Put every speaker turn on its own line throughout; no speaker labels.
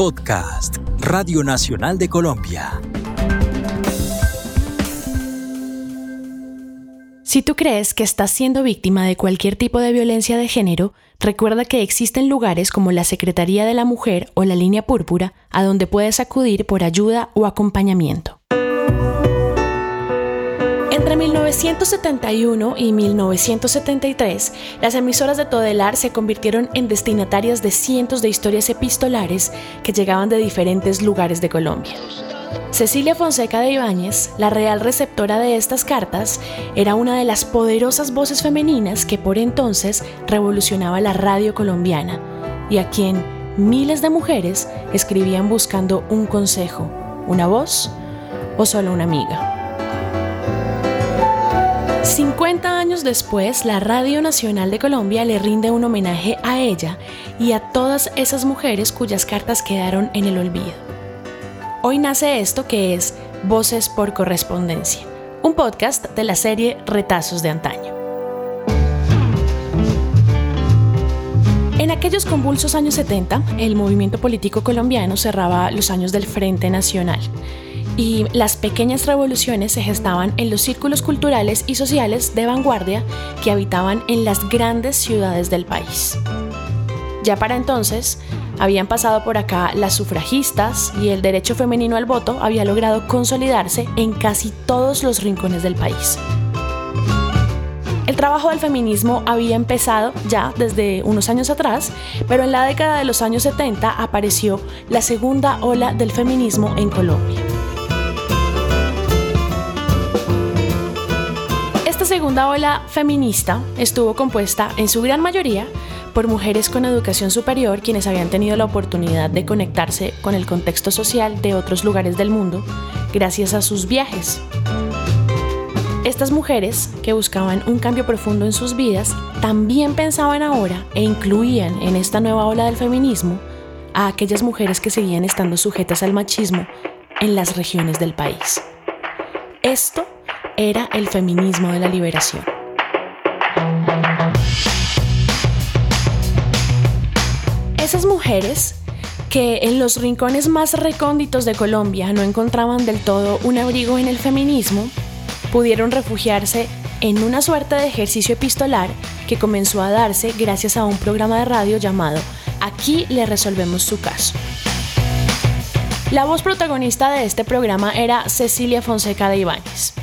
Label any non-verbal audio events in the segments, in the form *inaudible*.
Podcast, Radio Nacional de Colombia.
Si tú crees que estás siendo víctima de cualquier tipo de violencia de género, recuerda que existen lugares como la Secretaría de la Mujer o la Línea Púrpura a donde puedes acudir por ayuda o acompañamiento. Entre 1971 y 1973, las emisoras de Todelar se convirtieron en destinatarias de cientos de historias epistolares que llegaban de diferentes lugares de Colombia. Cecilia Fonseca de Ibáñez, la real receptora de estas cartas, era una de las poderosas voces femeninas que por entonces revolucionaba la radio colombiana y a quien miles de mujeres escribían buscando un consejo, una voz o solo una amiga. 50 años después, la Radio Nacional de Colombia le rinde un homenaje a ella y a todas esas mujeres cuyas cartas quedaron en el olvido. Hoy nace esto que es Voces por Correspondencia, un podcast de la serie Retazos de Antaño. En aquellos convulsos años 70, el movimiento político colombiano cerraba los años del Frente Nacional y las pequeñas revoluciones se gestaban en los círculos culturales y sociales de vanguardia que habitaban en las grandes ciudades del país. Ya para entonces, habían pasado por acá las sufragistas y el derecho femenino al voto había logrado consolidarse en casi todos los rincones del país. El trabajo del feminismo había empezado ya desde unos años atrás, pero en la década de los años 70 apareció la segunda ola del feminismo en Colombia. Esta segunda ola feminista estuvo compuesta en su gran mayoría por mujeres con educación superior quienes habían tenido la oportunidad de conectarse con el contexto social de otros lugares del mundo gracias a sus viajes. Estas mujeres, que buscaban un cambio profundo en sus vidas, también pensaban ahora e incluían en esta nueva ola del feminismo a aquellas mujeres que seguían estando sujetas al machismo en las regiones del país. Esto era el feminismo de la liberación. Esas mujeres que en los rincones más recónditos de Colombia no encontraban del todo un abrigo en el feminismo, pudieron refugiarse en una suerte de ejercicio epistolar que comenzó a darse gracias a un programa de radio llamado Aquí le resolvemos su caso. La voz protagonista de este programa era Cecilia Fonseca de Ibáñez,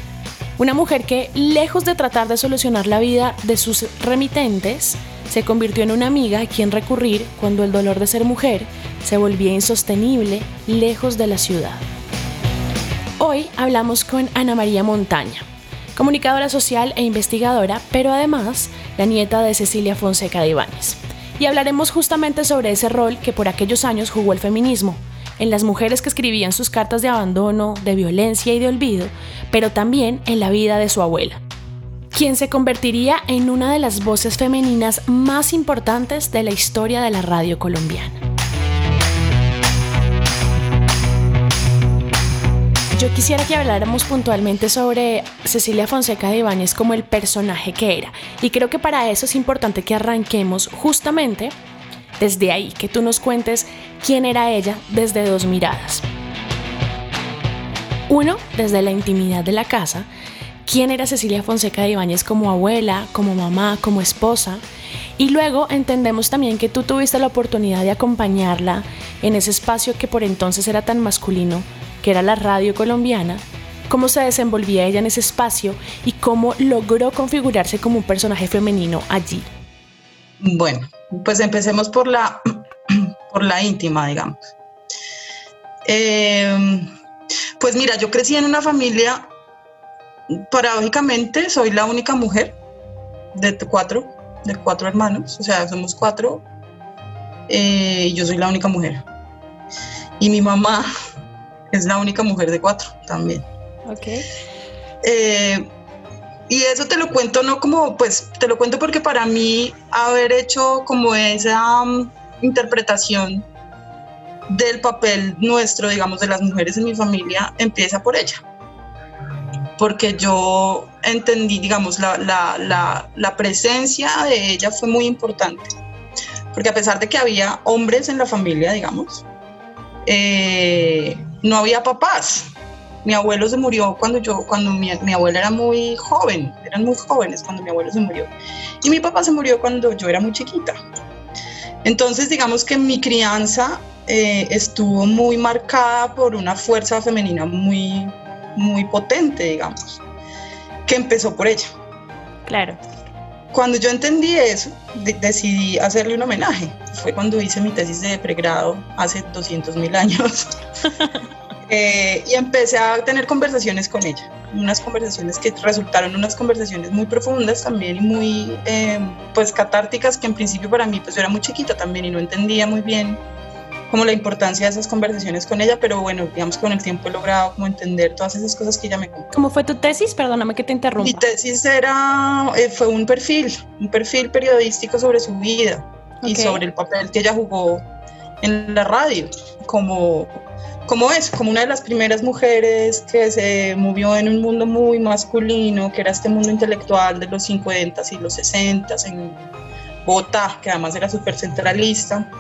una mujer que, lejos de tratar de solucionar la vida de sus remitentes, se convirtió en una amiga a quien recurrir cuando el dolor de ser mujer se volvía insostenible lejos de la ciudad. Hoy hablamos con Ana María Montaña, comunicadora social e investigadora, pero además la nieta de Cecilia Fonseca de Ibáñez. Y hablaremos justamente sobre ese rol que por aquellos años jugó el feminismo, en las mujeres que escribían sus cartas de abandono, de violencia y de olvido, pero también en la vida de su abuela quien se convertiría en una de las voces femeninas más importantes de la historia de la radio colombiana. Yo quisiera que habláramos puntualmente sobre Cecilia Fonseca de Ibáñez como el personaje que era. Y creo que para eso es importante que arranquemos justamente desde ahí, que tú nos cuentes quién era ella desde dos miradas. Uno, desde la intimidad de la casa, quién era Cecilia Fonseca de Ibáñez como abuela, como mamá, como esposa. Y luego entendemos también que tú tuviste la oportunidad de acompañarla en ese espacio que por entonces era tan masculino, que era la radio colombiana, cómo se desenvolvía ella en ese espacio y cómo logró configurarse como un personaje femenino allí.
Bueno, pues empecemos por la, *clears throat* por la íntima, digamos. Eh, pues mira, yo crecí en una familia paradójicamente soy la única mujer de cuatro, de cuatro hermanos, o sea, somos cuatro, eh, yo soy la única mujer. Y mi mamá *laughs* es la única mujer de cuatro también.
Ok.
Eh, y eso te lo cuento no como, pues te lo cuento porque para mí haber hecho como esa um, interpretación del papel nuestro, digamos, de las mujeres en mi familia, empieza por ella porque yo entendí, digamos, la, la, la, presencia de ella fue muy importante, porque a pesar de que había hombres en la familia, digamos, eh, no había papás. Mi abuelo se murió cuando yo, cuando mi, mi, abuela era muy joven, eran muy jóvenes cuando mi abuelo se murió. Y mi papá se murió cuando yo era muy chiquita. Entonces, digamos que mi crianza eh, estuvo muy marcada por una fuerza femenina muy, muy potente, digamos, que empezó por ella.
Claro.
Cuando yo entendí eso, decidí hacerle un homenaje. Fue cuando hice mi tesis de pregrado hace 200 mil años. *laughs* Eh, y empecé a tener conversaciones con ella. Unas conversaciones que resultaron unas conversaciones muy profundas también y muy eh, pues catárticas que en principio para mí pues yo era muy chiquita también y no entendía muy bien como la importancia de esas conversaciones con ella, pero bueno, digamos que con el tiempo he logrado como entender todas esas cosas que ella me contó.
¿Cómo fue tu tesis? Perdóname que te interrumpa.
Mi tesis era, eh, fue un perfil, un perfil periodístico sobre su vida y sobre el papel que ella jugó en la radio, como, como es, como una de las primeras mujeres que se movió en un mundo muy masculino, que era este mundo intelectual de los 50 y los 60 en Bogotá, que además era súper centralista.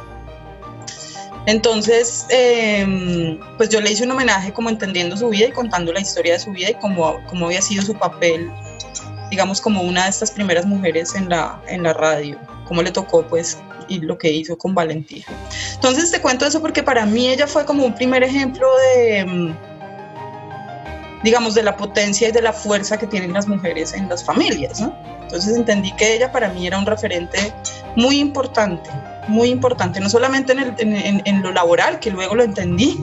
Entonces, em, pues yo le hice un homenaje como entendiendo su vida y contando la historia de su vida y cómo, cómo había sido su papel, digamos, como una de estas primeras mujeres en la, en la radio, cómo le tocó, pues, y lo que hizo con valentía. Entonces te cuento eso porque para mí ella fue como un primer ejemplo de, em, digamos, de la potencia y de la fuerza que tienen las mujeres en las familias, ¿no? Entonces entendí que ella para mí era un referente muy importante muy importante, no solamente en, el, en, lo laboral, que luego lo entendí,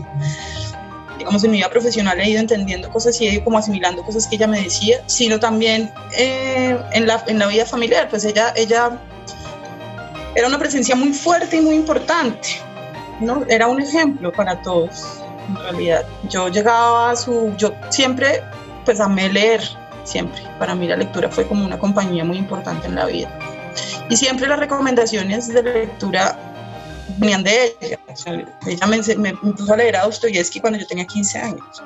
digamos, en mi vida profesional he ido entendiendo cosas y he ido como asimilando cosas que ella me decía, sino también eh, en, la, en la vida familiar, pues ella, ella era una presencia muy fuerte y muy importante, ¿no? Era un ejemplo para todos, en realidad. Yo llegaba a su, yo siempre, pues amé leer, siempre. Para mí la lectura fue como una compañía muy importante en la vida. Y siempre las recomendaciones de lectura venían de ella. ella me, puso a leer a Dostoyevsky cuando yo tenía 15 años.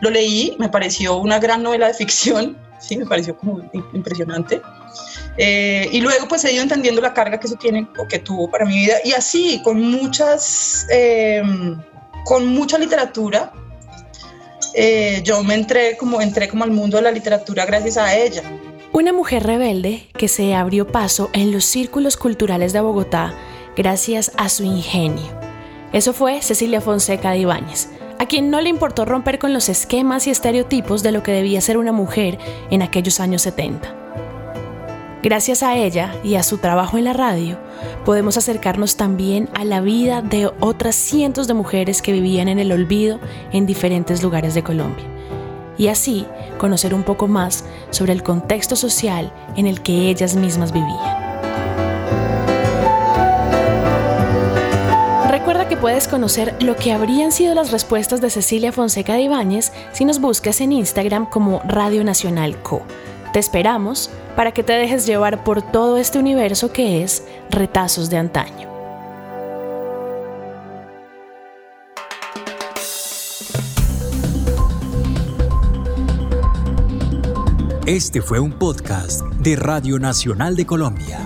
Lo leí, me pareció una gran novela de ficción, *laughs* sí, me pareció como impresionante. Eh, y luego pues he ido entendiendo la carga que eso tiene o que tuvo para mi vida. Y así, con muchas, em, con mucha literatura, eh, yo me entré como, entré como al mundo de la literatura gracias a ella.
Una mujer rebelde que se abrió paso en los círculos culturales de Bogotá gracias a su ingenio. Eso fue Cecilia Fonseca de Ibáñez, a quien no le importó romper con los esquemas y estereotipos de lo que debía ser una mujer en aquellos años 70. Gracias a ella y a su trabajo en la radio, podemos acercarnos también a la vida de otras cientos de mujeres que vivían en el olvido en diferentes lugares de Colombia y así conocer un poco más sobre el contexto social en el que ellas mismas vivían. Recuerda que puedes conocer lo que habrían sido las respuestas de Cecilia Fonseca de Ibáñez si nos buscas en Instagram como Radio Nacional Co. Te esperamos para que te dejes llevar por todo este universo que es Retazos de Antaño.
Este fue un podcast de Radio Nacional de Colombia.